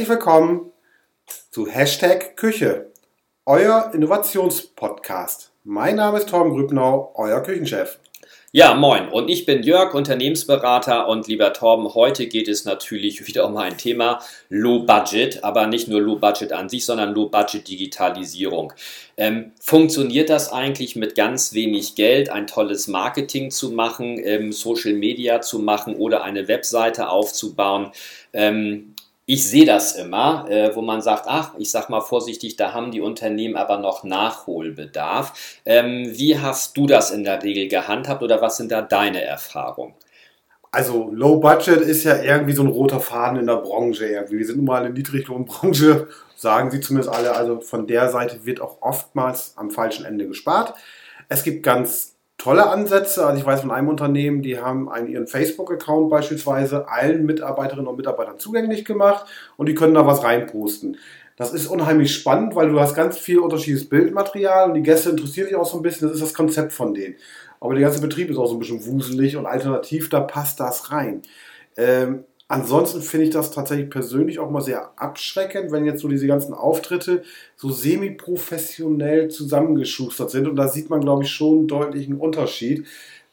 Herzlich willkommen zu Hashtag Küche, euer Innovationspodcast. Mein Name ist Torben Grübnau, euer Küchenchef. Ja, moin. Und ich bin Jörg, Unternehmensberater. Und lieber Torben, heute geht es natürlich wieder um ein Thema Low Budget, aber nicht nur Low Budget an sich, sondern Low Budget Digitalisierung. Ähm, funktioniert das eigentlich mit ganz wenig Geld, ein tolles Marketing zu machen, ähm, Social Media zu machen oder eine Webseite aufzubauen? Ähm, ich sehe das immer, äh, wo man sagt, ach, ich sag mal vorsichtig, da haben die Unternehmen aber noch Nachholbedarf. Ähm, wie hast du das in der Regel gehandhabt oder was sind da deine Erfahrungen? Also Low Budget ist ja irgendwie so ein roter Faden in der Branche. Irgendwie. Wir sind nun mal eine Niedriglohnbranche, sagen sie zumindest alle. Also von der Seite wird auch oftmals am falschen Ende gespart. Es gibt ganz tolle Ansätze. Also ich weiß von einem Unternehmen, die haben einen, ihren Facebook-Account beispielsweise allen Mitarbeiterinnen und Mitarbeitern zugänglich gemacht und die können da was reinposten. Das ist unheimlich spannend, weil du hast ganz viel unterschiedliches Bildmaterial und die Gäste interessieren sich auch so ein bisschen. Das ist das Konzept von denen. Aber der ganze Betrieb ist auch so ein bisschen wuselig und alternativ, da passt das rein. Ähm, Ansonsten finde ich das tatsächlich persönlich auch mal sehr abschreckend, wenn jetzt so diese ganzen Auftritte so semi-professionell zusammengeschustert sind. Und da sieht man, glaube ich, schon einen deutlichen Unterschied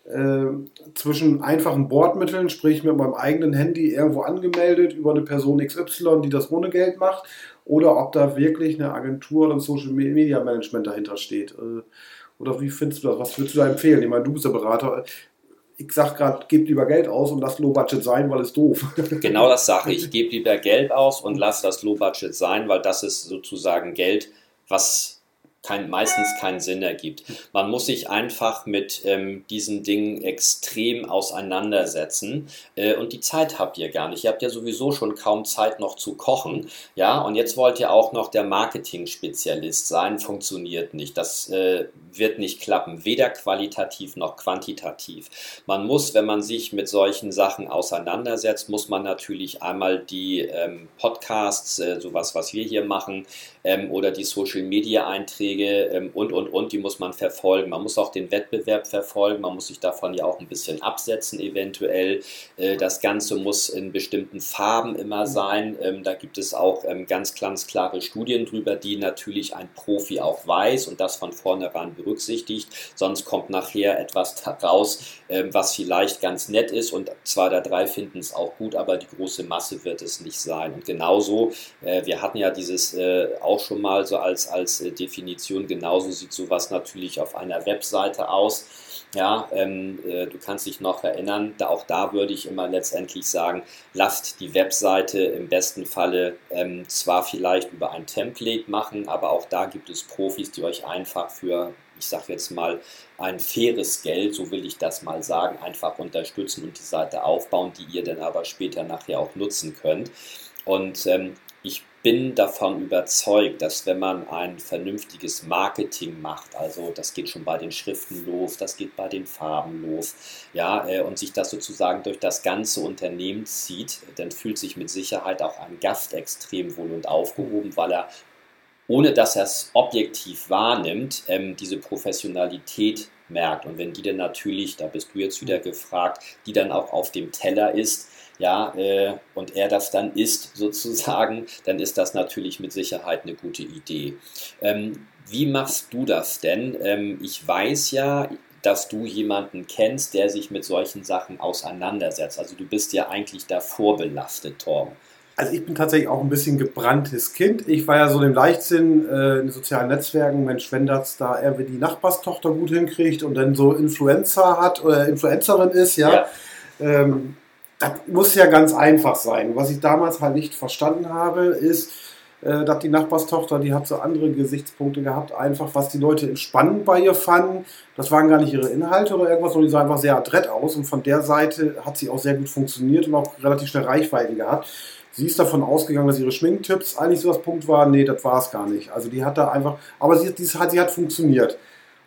äh, zwischen einfachen Bordmitteln, sprich mit meinem eigenen Handy irgendwo angemeldet über eine Person XY, die das ohne Geld macht, oder ob da wirklich eine Agentur oder ein Social Media Management dahinter steht. Äh, oder wie findest du das? Was würdest du da empfehlen? Ich meine, du bist der Berater ich sag gerade, gebt lieber Geld aus und lasst Low Budget sein, weil es doof. Genau das sage ich. Gebt lieber Geld aus und lasst das Low Budget sein, weil das ist sozusagen Geld, was kein, meistens keinen Sinn ergibt. Man muss sich einfach mit ähm, diesen Dingen extrem auseinandersetzen äh, und die Zeit habt ihr gar nicht. Ihr habt ja sowieso schon kaum Zeit noch zu kochen, ja, und jetzt wollt ihr auch noch der Marketing-Spezialist sein, funktioniert nicht. Das äh, wird nicht klappen, weder qualitativ noch quantitativ. Man muss, wenn man sich mit solchen Sachen auseinandersetzt, muss man natürlich einmal die ähm, Podcasts, äh, sowas, was wir hier machen, ähm, oder die Social-Media-Einträge ähm, und, und, und, die muss man verfolgen. Man muss auch den Wettbewerb verfolgen, man muss sich davon ja auch ein bisschen absetzen eventuell. Äh, das Ganze muss in bestimmten Farben immer mhm. sein. Ähm, da gibt es auch ähm, ganz, ganz klare Studien drüber, die natürlich ein Profi auch weiß und das von vornherein berücksichtigt. Sonst kommt nachher etwas raus, was vielleicht ganz nett ist und zwei oder drei finden es auch gut, aber die große Masse wird es nicht sein. Und genauso, äh, wir hatten ja dieses äh, auch schon mal so als, als äh, Definition. Genauso sieht sowas natürlich auf einer Webseite aus. Ja, ähm, äh, du kannst dich noch erinnern, da, auch da würde ich immer letztendlich sagen, lasst die Webseite im besten Falle ähm, zwar vielleicht über ein Template machen, aber auch da gibt es Profis, die euch einfach für, ich sage jetzt mal, ein faires Geld, so will ich das mal sagen, einfach unterstützen und die Seite aufbauen, die ihr dann aber später nachher auch nutzen könnt. Und ähm, bin davon überzeugt, dass wenn man ein vernünftiges Marketing macht, also das geht schon bei den Schriften los, das geht bei den Farben los, ja, äh, und sich das sozusagen durch das ganze Unternehmen zieht, dann fühlt sich mit Sicherheit auch ein Gast extrem wohl und aufgehoben, weil er ohne dass er es objektiv wahrnimmt, ähm, diese Professionalität merkt. Und wenn die dann natürlich, da bist du jetzt wieder gefragt, die dann auch auf dem Teller ist, ja, äh, und er das dann isst sozusagen, dann ist das natürlich mit Sicherheit eine gute Idee. Ähm, wie machst du das denn? Ähm, ich weiß ja, dass du jemanden kennst, der sich mit solchen Sachen auseinandersetzt. Also du bist ja eigentlich davor belastet, Torben. Also ich bin tatsächlich auch ein bisschen gebranntes Kind. Ich war ja so im Leichtsinn äh, in den sozialen Netzwerken, Mensch, wenn das da irgendwie die Nachbarstochter gut hinkriegt und dann so Influencer hat oder Influencerin ist, ja, ja. Ähm, das muss ja ganz einfach sein. Was ich damals halt nicht verstanden habe, ist, äh, dass die Nachbarstochter, die hat so andere Gesichtspunkte gehabt, einfach was die Leute spannend bei ihr fanden. Das waren gar nicht ihre Inhalte oder irgendwas, sondern die sah einfach sehr adrett aus und von der Seite hat sie auch sehr gut funktioniert und auch relativ schnell Reichweite gehabt. Sie ist davon ausgegangen, dass ihre Schminktipps eigentlich so das Punkt waren. Nee, das war es gar nicht. Also die hat da einfach, aber sie, die, sie hat funktioniert.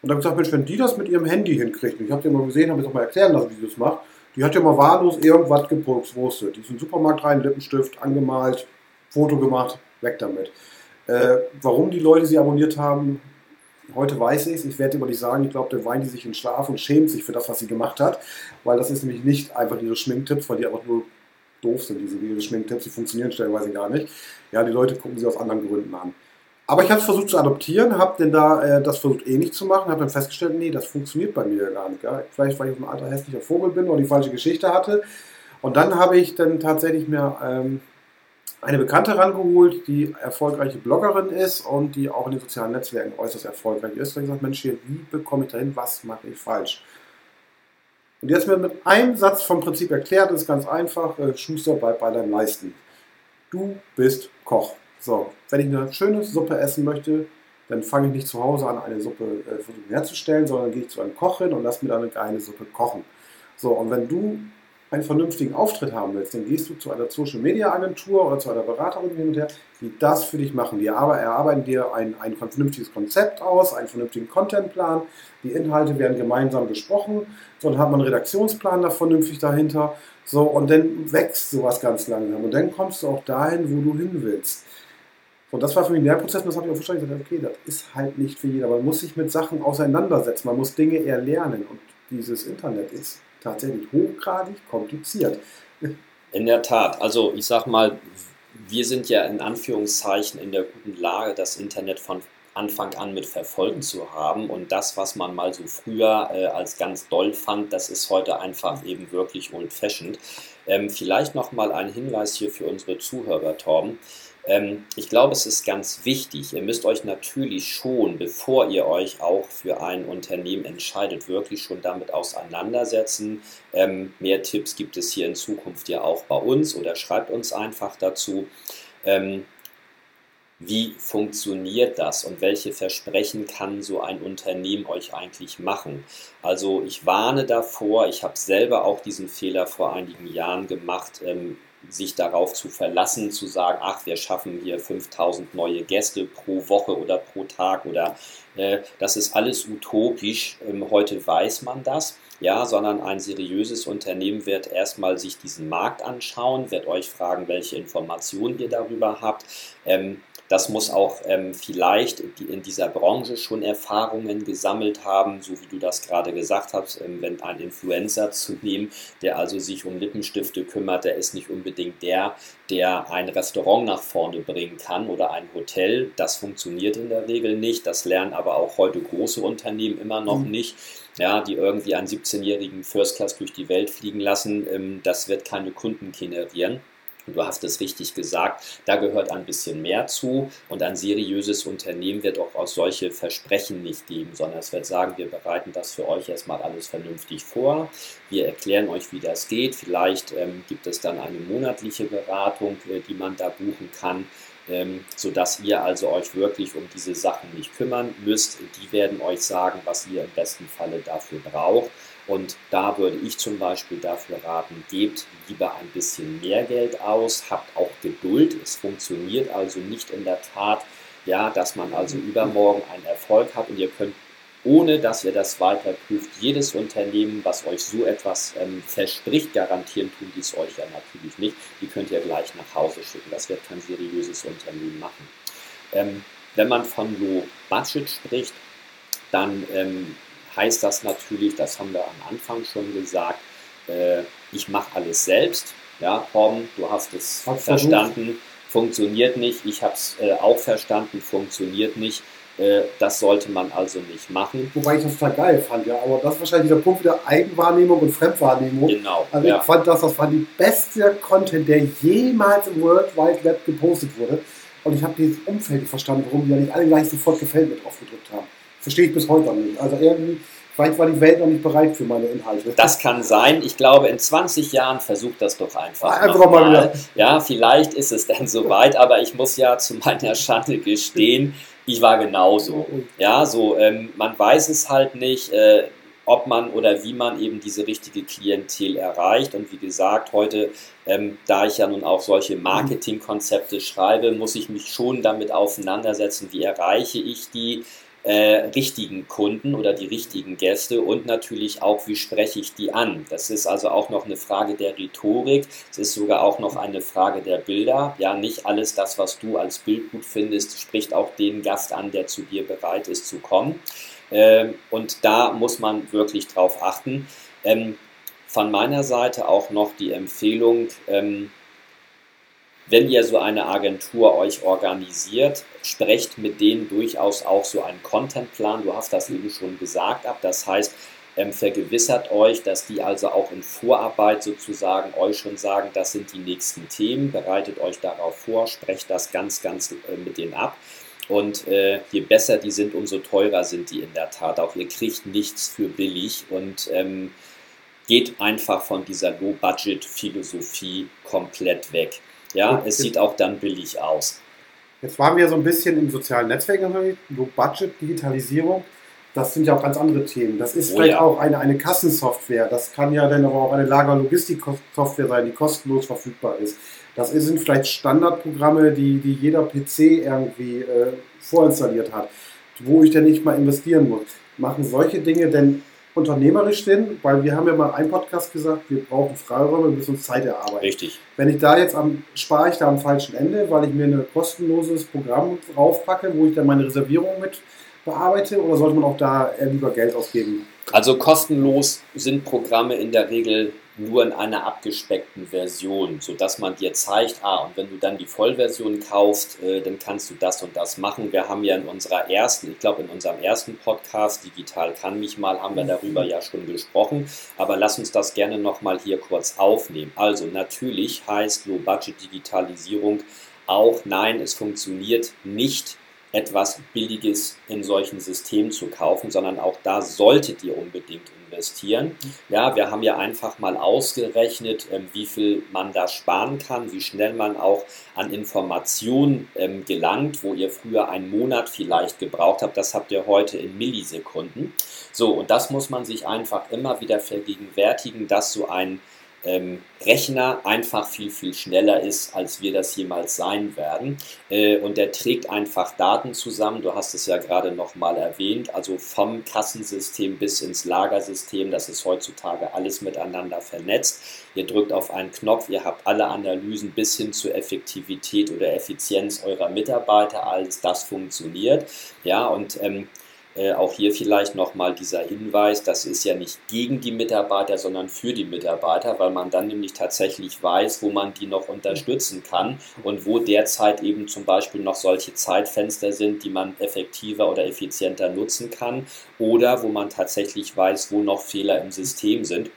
Und dann gesagt, Mensch, wenn die das mit ihrem Handy hinkriegt, und ich habe dir mal gesehen, habe jetzt auch mal erklären lassen, wie sie das macht, die hat ja mal wahllos irgendwas gepostet. Die ist in den Supermarkt rein, Lippenstift angemalt, Foto gemacht, weg damit. Äh, warum die Leute sie abonniert haben, heute weiß ich es. Ich werde immer nicht sagen, ich glaube, der weint die sich in Schlaf und schämt sich für das, was sie gemacht hat. Weil das ist nämlich nicht einfach ihre Schminktipps, weil die einfach nur doof sind, diese, diese Schminktipps, die funktionieren stellenweise gar nicht. Ja, die Leute gucken sie aus anderen Gründen an. Aber ich habe es versucht zu adoptieren, habe denn da äh, das versucht ähnlich zu machen, habe dann festgestellt, nee, das funktioniert bei mir gar nicht. Ja? Vielleicht, weil ich ein alter hässlicher Vogel bin oder die falsche Geschichte hatte. Und dann habe ich dann tatsächlich mir ähm, eine Bekannte rangeholt, die erfolgreiche Bloggerin ist und die auch in den sozialen Netzwerken äußerst erfolgreich ist. Und gesagt, Mensch, hier, wie bekomme ich dahin, was mache ich falsch? Und jetzt mir mit einem Satz vom Prinzip erklärt, das ist ganz einfach, äh, Schuster bleibt bei deinem Leisten. Du bist Koch. So, wenn ich eine schöne Suppe essen möchte, dann fange ich nicht zu Hause an, eine Suppe äh, herzustellen, sondern gehe ich zu einem Koch hin und lasse mir dann eine geile Suppe kochen. So, und wenn du einen vernünftigen Auftritt haben willst, dann gehst du zu einer Social Media Agentur oder zu einer Beraterin hin und her, die das für dich machen. Die erarbeiten dir ein, ein vernünftiges Konzept aus, einen vernünftigen Contentplan. Die Inhalte werden gemeinsam besprochen. So, dann hat man einen Redaktionsplan da vernünftig dahinter. So, und dann wächst sowas ganz langsam. Und dann kommst du auch dahin, wo du hin willst. Und das war für mich ein Lernprozess und das habe ich auch verstanden. gesagt, okay, das ist halt nicht für jeder. Man muss sich mit Sachen auseinandersetzen. Man muss Dinge erlernen. Und dieses Internet ist tatsächlich hochgradig kompliziert. In der Tat. Also ich sag mal, wir sind ja in Anführungszeichen in der guten Lage, das Internet von Anfang an mit verfolgt zu haben. Und das, was man mal so früher äh, als ganz doll fand, das ist heute einfach eben wirklich old-fashioned. Ähm, vielleicht nochmal ein Hinweis hier für unsere Zuhörer, Torben. Ähm, ich glaube, es ist ganz wichtig. Ihr müsst euch natürlich schon, bevor ihr euch auch für ein Unternehmen entscheidet, wirklich schon damit auseinandersetzen. Ähm, mehr Tipps gibt es hier in Zukunft ja auch bei uns oder schreibt uns einfach dazu. Ähm, wie funktioniert das und welche Versprechen kann so ein Unternehmen euch eigentlich machen? Also ich warne davor, ich habe selber auch diesen Fehler vor einigen Jahren gemacht, ähm, sich darauf zu verlassen, zu sagen, ach, wir schaffen hier 5000 neue Gäste pro Woche oder pro Tag oder äh, das ist alles utopisch. Ähm, heute weiß man das. Ja, sondern ein seriöses Unternehmen wird erstmal sich diesen Markt anschauen, wird euch fragen, welche Informationen ihr darüber habt. Ähm, das muss auch ähm, vielleicht in dieser Branche schon Erfahrungen gesammelt haben, so wie du das gerade gesagt hast, ähm, wenn ein Influencer zu nehmen, der also sich um Lippenstifte kümmert, der ist nicht unbedingt der, der ein Restaurant nach vorne bringen kann oder ein Hotel. Das funktioniert in der Regel nicht. Das lernen aber auch heute große Unternehmen immer noch mhm. nicht. Ja, die irgendwie einen 17-jährigen First Class durch die Welt fliegen lassen, ähm, das wird keine Kunden generieren. Du hast es richtig gesagt, da gehört ein bisschen mehr zu und ein seriöses Unternehmen wird auch aus solche Versprechen nicht geben, sondern es wird sagen, wir bereiten das für euch erstmal alles vernünftig vor, wir erklären euch, wie das geht, vielleicht ähm, gibt es dann eine monatliche Beratung, äh, die man da buchen kann, ähm, sodass ihr also euch wirklich um diese Sachen nicht kümmern müsst. Die werden euch sagen, was ihr im besten Falle dafür braucht. Und da würde ich zum Beispiel dafür raten, gebt lieber ein bisschen mehr Geld aus, habt auch Geduld. Es funktioniert also nicht in der Tat, ja, dass man also übermorgen einen Erfolg hat und ihr könnt, ohne dass ihr das weiter prüft, jedes Unternehmen, was euch so etwas ähm, verspricht, garantieren tun die es euch ja natürlich nicht. Die könnt ihr gleich nach Hause schicken. Das wird kein seriöses Unternehmen machen. Ähm, wenn man von Low Budget spricht, dann ähm, heißt das natürlich, das haben wir am Anfang schon gesagt, äh, ich mache alles selbst. Ja, Tom, du hast es Hat verstanden, versucht. funktioniert nicht. Ich habe es äh, auch verstanden, funktioniert nicht. Äh, das sollte man also nicht machen. Wobei ich das total geil fand, ja. Aber das ist wahrscheinlich der Punkt der Eigenwahrnehmung und Fremdwahrnehmung. Genau. Also ja. ich fand das, das war die beste Content, der jemals im World Wide Web gepostet wurde. Und ich habe dieses Umfeld verstanden, warum die ja nicht alle gleich sofort gefällt mir drauf gedrückt haben. Verstehe ich bis heute noch nicht. Also irgendwie, vielleicht war die Welt noch nicht bereit für meine Inhalte. Das kann sein. Ich glaube, in 20 Jahren versucht das doch einfach. Einfach mal wieder. Ja, vielleicht ist es dann soweit, aber ich muss ja zu meiner Schande gestehen, ich war genauso. Ja, so, ähm, man weiß es halt nicht. Äh, ob man oder wie man eben diese richtige Klientel erreicht. Und wie gesagt, heute, ähm, da ich ja nun auch solche Marketingkonzepte schreibe, muss ich mich schon damit auseinandersetzen, wie erreiche ich die, äh, richtigen Kunden oder die richtigen Gäste und natürlich auch, wie spreche ich die an. Das ist also auch noch eine Frage der Rhetorik, es ist sogar auch noch eine Frage der Bilder. Ja, nicht alles das, was du als Bild gut findest, spricht auch den Gast an, der zu dir bereit ist zu kommen. Ähm, und da muss man wirklich drauf achten. Ähm, von meiner Seite auch noch die Empfehlung, ähm, wenn ihr so eine Agentur euch organisiert, sprecht mit denen durchaus auch so einen Contentplan. Du hast das eben schon gesagt ab. Das heißt, ähm, vergewissert euch, dass die also auch in Vorarbeit sozusagen euch schon sagen, das sind die nächsten Themen, bereitet euch darauf vor, sprecht das ganz, ganz äh, mit denen ab. Und äh, je besser die sind, umso teurer sind die in der Tat auch. Ihr kriegt nichts für billig und ähm, geht einfach von dieser Low-Budget-Philosophie komplett weg. Ja, es sieht auch dann billig aus. Jetzt waren wir so ein bisschen im sozialen Netzwerk Low-Budget, Digitalisierung. Das sind ja auch ganz andere Themen. Das ist oh, vielleicht ja. auch eine, eine Kassensoftware. Das kann ja dann aber auch eine Lager-Logistik-Software sein, die kostenlos verfügbar ist. Das sind vielleicht Standardprogramme, die, die jeder PC irgendwie äh, vorinstalliert hat, wo ich dann nicht mal investieren muss. Machen solche Dinge denn unternehmerisch sind, weil wir haben ja mal einen Podcast gesagt, wir brauchen Freiräume, wir müssen uns Zeit erarbeiten. Richtig. Wenn ich da jetzt am, spare ich da am falschen Ende, weil ich mir ein kostenloses Programm draufpacke, wo ich dann meine Reservierung mit bearbeite, oder sollte man auch da lieber Geld ausgeben? Also kostenlos sind Programme in der Regel nur in einer abgespeckten Version, sodass man dir zeigt, ah, und wenn du dann die Vollversion kaufst, äh, dann kannst du das und das machen. Wir haben ja in unserer ersten, ich glaube in unserem ersten Podcast, Digital kann mich mal, haben wir darüber ja schon gesprochen, aber lass uns das gerne nochmal hier kurz aufnehmen. Also natürlich heißt Low Budget Digitalisierung auch, nein, es funktioniert nicht etwas Billiges in solchen Systemen zu kaufen, sondern auch da solltet ihr unbedingt investieren. Ja, wir haben ja einfach mal ausgerechnet, ähm, wie viel man da sparen kann, wie schnell man auch an Informationen ähm, gelangt, wo ihr früher einen Monat vielleicht gebraucht habt. Das habt ihr heute in Millisekunden. So, und das muss man sich einfach immer wieder vergegenwärtigen, dass so ein ähm, Rechner einfach viel, viel schneller ist, als wir das jemals sein werden. Äh, und der trägt einfach Daten zusammen. Du hast es ja gerade nochmal erwähnt, also vom Kassensystem bis ins Lagersystem. Das ist heutzutage alles miteinander vernetzt. Ihr drückt auf einen Knopf, ihr habt alle Analysen bis hin zur Effektivität oder Effizienz eurer Mitarbeiter. Alles das funktioniert. Ja, und ähm, äh, auch hier vielleicht nochmal dieser Hinweis, das ist ja nicht gegen die Mitarbeiter, sondern für die Mitarbeiter, weil man dann nämlich tatsächlich weiß, wo man die noch unterstützen kann und wo derzeit eben zum Beispiel noch solche Zeitfenster sind, die man effektiver oder effizienter nutzen kann oder wo man tatsächlich weiß, wo noch Fehler im System sind.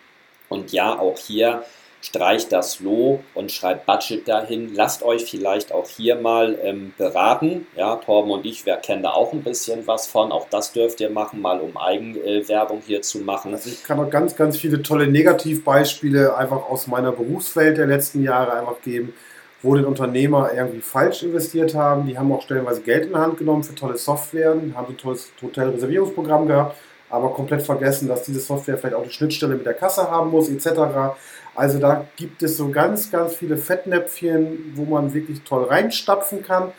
Und ja, auch hier streicht das Low und schreibt Budget dahin. Lasst euch vielleicht auch hier mal ähm, beraten. Ja, Torben und ich, wir kennen da auch ein bisschen was von. Auch das dürft ihr machen, mal um Eigenwerbung äh, hier zu machen. Also ich kann auch ganz, ganz viele tolle Negativbeispiele einfach aus meiner Berufswelt der letzten Jahre einfach geben, wo den Unternehmer irgendwie falsch investiert haben. Die haben auch stellenweise Geld in die Hand genommen für tolle Software, haben ein tolles Hotelreservierungsprogramm gehabt, aber komplett vergessen, dass diese Software vielleicht auch eine Schnittstelle mit der Kasse haben muss, etc. Also da gibt es so ganz, ganz viele Fettnäpfchen, wo man wirklich toll reinstapfen kann.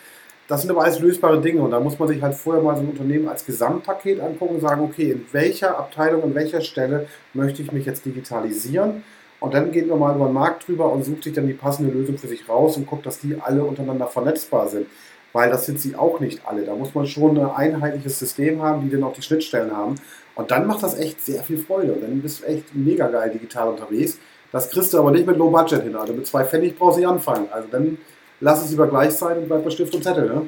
Das sind aber alles lösbare Dinge und da muss man sich halt vorher mal so ein Unternehmen als Gesamtpaket angucken und sagen, okay, in welcher Abteilung, an welcher Stelle möchte ich mich jetzt digitalisieren? Und dann geht man mal über den Markt drüber und sucht sich dann die passende Lösung für sich raus und guckt, dass die alle untereinander vernetzbar sind. Weil das sind sie auch nicht alle. Da muss man schon ein einheitliches System haben, die dann auch die Schnittstellen haben. Und dann macht das echt sehr viel Freude. Und dann bist du echt mega geil digital unterwegs. Das kriegst du aber nicht mit Low Budget hin. Also mit zwei Pfennig brauchst du nicht anfangen. Also dann lass es lieber gleich sein und bleib bei Stift und Zettel. Ne?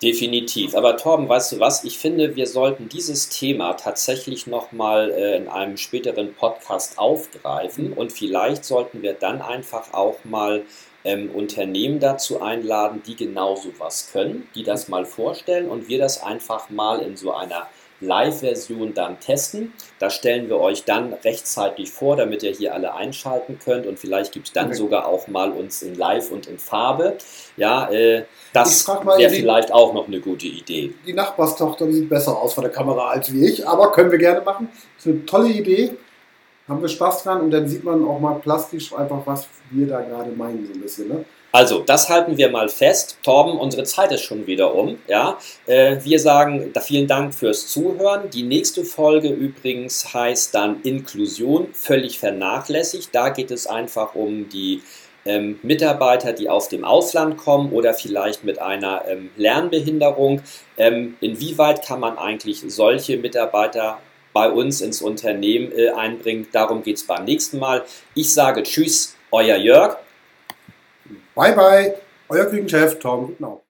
Definitiv. Aber Torben, weißt du was? Ich finde, wir sollten dieses Thema tatsächlich nochmal äh, in einem späteren Podcast aufgreifen und vielleicht sollten wir dann einfach auch mal ähm, Unternehmen dazu einladen, die genau sowas können, die das mal vorstellen und wir das einfach mal in so einer Live-Version dann testen. Das stellen wir euch dann rechtzeitig vor, damit ihr hier alle einschalten könnt und vielleicht gibt es dann okay. sogar auch mal uns in Live und in Farbe. Ja, äh, das wäre vielleicht auch noch eine gute Idee. Die Nachbarstochter die sieht besser aus von der Kamera als wie ich, aber können wir gerne machen. Das ist eine tolle Idee. Haben wir Spaß dran und dann sieht man auch mal plastisch einfach, was wir da gerade meinen, so ein bisschen. Ne? Also, das halten wir mal fest. Torben, unsere Zeit ist schon wieder um. Ja? Äh, wir sagen vielen Dank fürs Zuhören. Die nächste Folge übrigens heißt dann Inklusion, völlig vernachlässigt. Da geht es einfach um die ähm, Mitarbeiter, die aus dem Ausland kommen oder vielleicht mit einer ähm, Lernbehinderung. Ähm, inwieweit kann man eigentlich solche Mitarbeiter bei uns ins Unternehmen äh, einbringen. Darum geht es beim nächsten Mal. Ich sage Tschüss, euer Jörg. Bye bye, euer Küchenchef Tom. Genau.